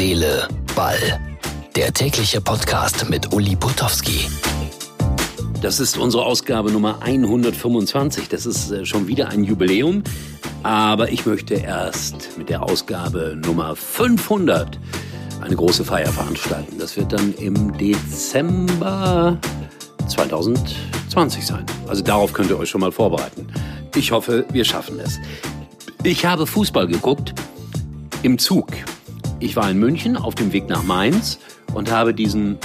Seele, Ball. Der tägliche Podcast mit Uli Putowski. Das ist unsere Ausgabe Nummer 125. Das ist äh, schon wieder ein Jubiläum. Aber ich möchte erst mit der Ausgabe Nummer 500 eine große Feier veranstalten. Das wird dann im Dezember 2020 sein. Also darauf könnt ihr euch schon mal vorbereiten. Ich hoffe, wir schaffen es. Ich habe Fußball geguckt im Zug. Ich war in München auf dem Weg nach Mainz und habe diesen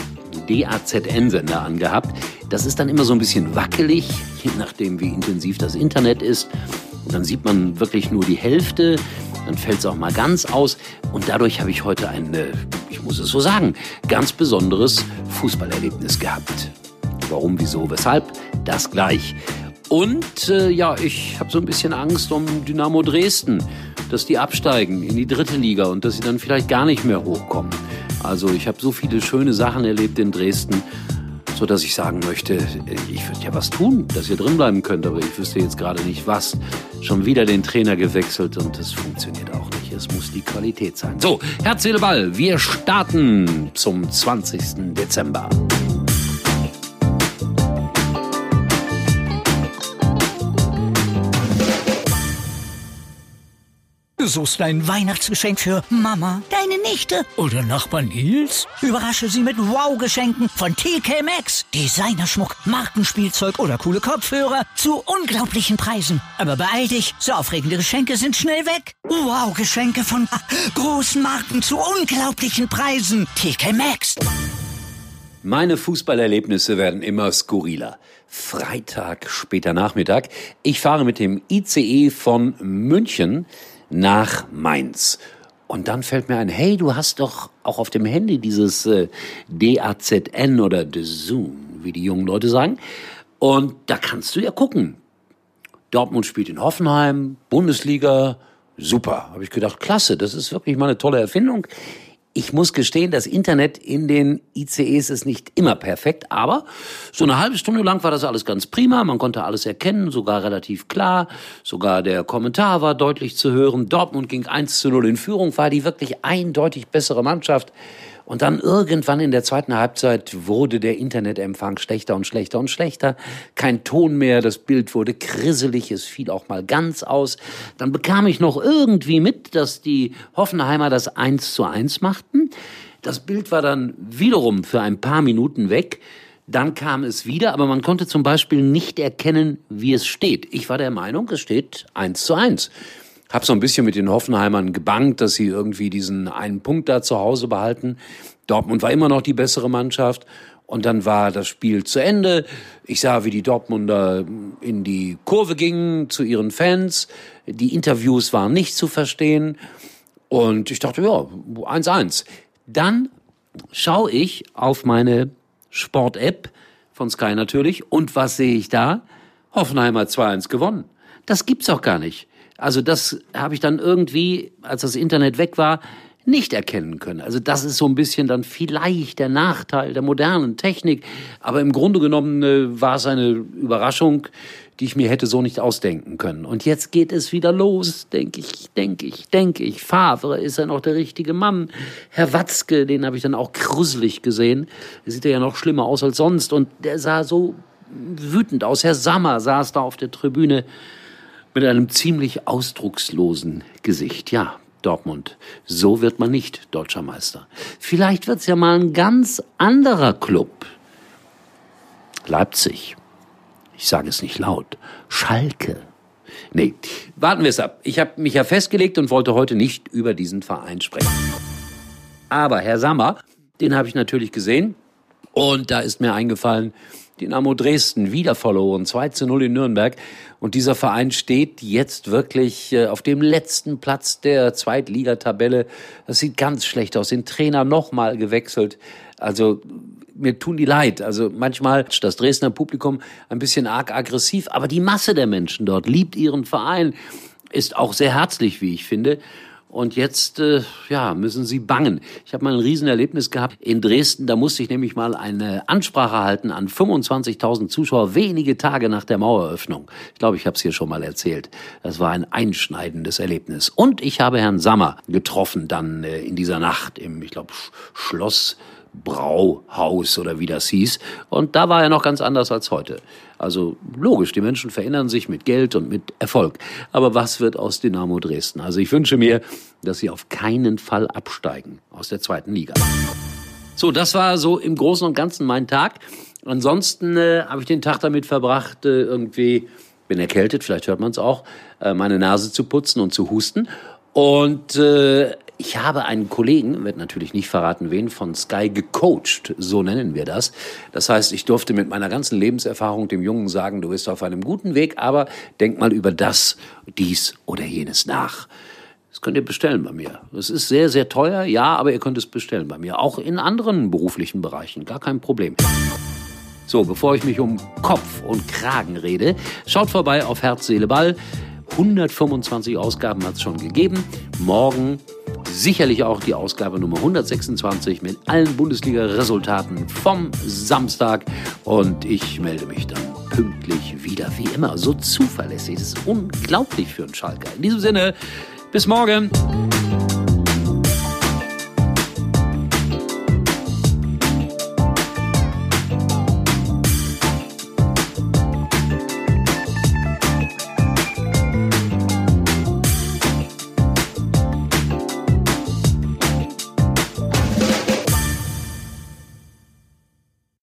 DAZN-Sender angehabt. Das ist dann immer so ein bisschen wackelig, je nachdem, wie intensiv das Internet ist. Und dann sieht man wirklich nur die Hälfte, dann fällt es auch mal ganz aus. Und dadurch habe ich heute ein, äh, ich muss es so sagen, ganz besonderes Fußballerlebnis gehabt. Warum, wieso, weshalb? Das gleich. Und äh, ja, ich habe so ein bisschen Angst um Dynamo Dresden, dass die absteigen in die dritte Liga und dass sie dann vielleicht gar nicht mehr hochkommen. Also ich habe so viele schöne Sachen erlebt in Dresden, so dass ich sagen möchte, ich würde ja was tun, dass ihr drin bleiben könnt, aber ich wüsste jetzt gerade nicht was. Schon wieder den Trainer gewechselt und das funktioniert auch nicht. Es muss die Qualität sein. So, Herz, Seele, Ball, wir starten zum 20. Dezember. Suchst ein Weihnachtsgeschenk für Mama, deine Nichte oder Nachbar Nils? Überrasche sie mit Wow-Geschenken von TK Maxx. Designerschmuck, Markenspielzeug oder coole Kopfhörer zu unglaublichen Preisen. Aber beeil dich, so aufregende Geschenke sind schnell weg. Wow-Geschenke von großen Marken zu unglaublichen Preisen. TK Maxx. Meine Fußballerlebnisse werden immer skurriler. Freitag, später Nachmittag. Ich fahre mit dem ICE von München nach Mainz. Und dann fällt mir ein, hey, du hast doch auch auf dem Handy dieses äh, DAZN oder The Zoom, wie die jungen Leute sagen. Und da kannst du ja gucken. Dortmund spielt in Hoffenheim, Bundesliga, super. Habe ich gedacht, klasse, das ist wirklich mal eine tolle Erfindung. Ich muss gestehen, das Internet in den ICEs ist nicht immer perfekt, aber so eine halbe Stunde lang war das alles ganz prima. Man konnte alles erkennen, sogar relativ klar. Sogar der Kommentar war deutlich zu hören. Dortmund ging 1 zu 0 in Führung, war die wirklich eindeutig bessere Mannschaft. Und dann irgendwann in der zweiten Halbzeit wurde der Internetempfang schlechter und schlechter und schlechter. Kein Ton mehr, das Bild wurde krisselig, es fiel auch mal ganz aus. Dann bekam ich noch irgendwie mit, dass die Hoffenheimer das eins zu eins machten. Das Bild war dann wiederum für ein paar Minuten weg. Dann kam es wieder, aber man konnte zum Beispiel nicht erkennen, wie es steht. Ich war der Meinung, es steht eins zu eins habe so ein bisschen mit den Hoffenheimern gebankt, dass sie irgendwie diesen einen Punkt da zu Hause behalten. Dortmund war immer noch die bessere Mannschaft. Und dann war das Spiel zu Ende. Ich sah, wie die Dortmunder in die Kurve gingen zu ihren Fans. Die Interviews waren nicht zu verstehen. Und ich dachte, ja, 1-1. Dann schaue ich auf meine Sport-App von Sky natürlich. Und was sehe ich da? Hoffenheim hat 2-1 gewonnen. Das gibt's auch gar nicht. Also das habe ich dann irgendwie, als das Internet weg war, nicht erkennen können. Also das ist so ein bisschen dann vielleicht der Nachteil der modernen Technik. Aber im Grunde genommen äh, war es eine Überraschung, die ich mir hätte so nicht ausdenken können. Und jetzt geht es wieder los, denke ich, denke ich, denke ich. Favre ist ja noch der richtige Mann. Herr Watzke, den habe ich dann auch gruselig gesehen. Der sieht ja noch schlimmer aus als sonst. Und der sah so wütend aus. Herr Sammer saß da auf der Tribüne mit einem ziemlich ausdruckslosen Gesicht. Ja, Dortmund. So wird man nicht deutscher Meister. Vielleicht wird's ja mal ein ganz anderer Club. Leipzig. Ich sage es nicht laut. Schalke. Nee, warten wir es ab. Ich habe mich ja festgelegt und wollte heute nicht über diesen Verein sprechen. Aber Herr Sammer, den habe ich natürlich gesehen. Und da ist mir eingefallen, Dynamo Dresden wieder verloren, 2 zu 0 in Nürnberg. Und dieser Verein steht jetzt wirklich äh, auf dem letzten Platz der Zweitligatabelle. Das sieht ganz schlecht aus. Den Trainer nochmal gewechselt. Also mir tun die leid. Also manchmal das Dresdner Publikum ein bisschen arg aggressiv, aber die Masse der Menschen dort liebt ihren Verein, ist auch sehr herzlich, wie ich finde. Und jetzt äh, ja, müssen sie bangen. Ich habe mal ein Riesenerlebnis gehabt in Dresden, da musste ich nämlich mal eine Ansprache halten an 25.000 Zuschauer wenige Tage nach der Maueröffnung. Ich glaube, ich habe es hier schon mal erzählt. Das war ein einschneidendes Erlebnis. Und ich habe Herrn Sammer getroffen dann äh, in dieser Nacht im, ich glaube, Schloss Brauhaus oder wie das hieß. Und da war er noch ganz anders als heute. Also logisch, die Menschen verändern sich mit Geld und mit Erfolg. Aber was wird aus Dynamo Dresden? Also ich wünsche mir, dass sie auf keinen Fall absteigen aus der zweiten Liga. So, das war so im Großen und Ganzen mein Tag. Ansonsten äh, habe ich den Tag damit verbracht, äh, irgendwie, bin erkältet, vielleicht hört man es auch, äh, meine Nase zu putzen und zu husten. Und äh, ich habe einen Kollegen, wird natürlich nicht verraten wen, von Sky gecoacht, so nennen wir das. Das heißt, ich durfte mit meiner ganzen Lebenserfahrung dem Jungen sagen, du bist auf einem guten Weg, aber denk mal über das, dies oder jenes nach. Das könnt ihr bestellen bei mir. Es ist sehr, sehr teuer, ja, aber ihr könnt es bestellen bei mir. Auch in anderen beruflichen Bereichen, gar kein Problem. So, bevor ich mich um Kopf und Kragen rede, schaut vorbei auf Herz, Seele, Ball. 125 Ausgaben hat es schon gegeben. Morgen sicherlich auch die Ausgabe Nummer 126 mit allen Bundesliga-Resultaten vom Samstag. Und ich melde mich dann pünktlich wieder, wie immer, so zuverlässig. Das ist unglaublich für einen Schalker. In diesem Sinne, bis morgen.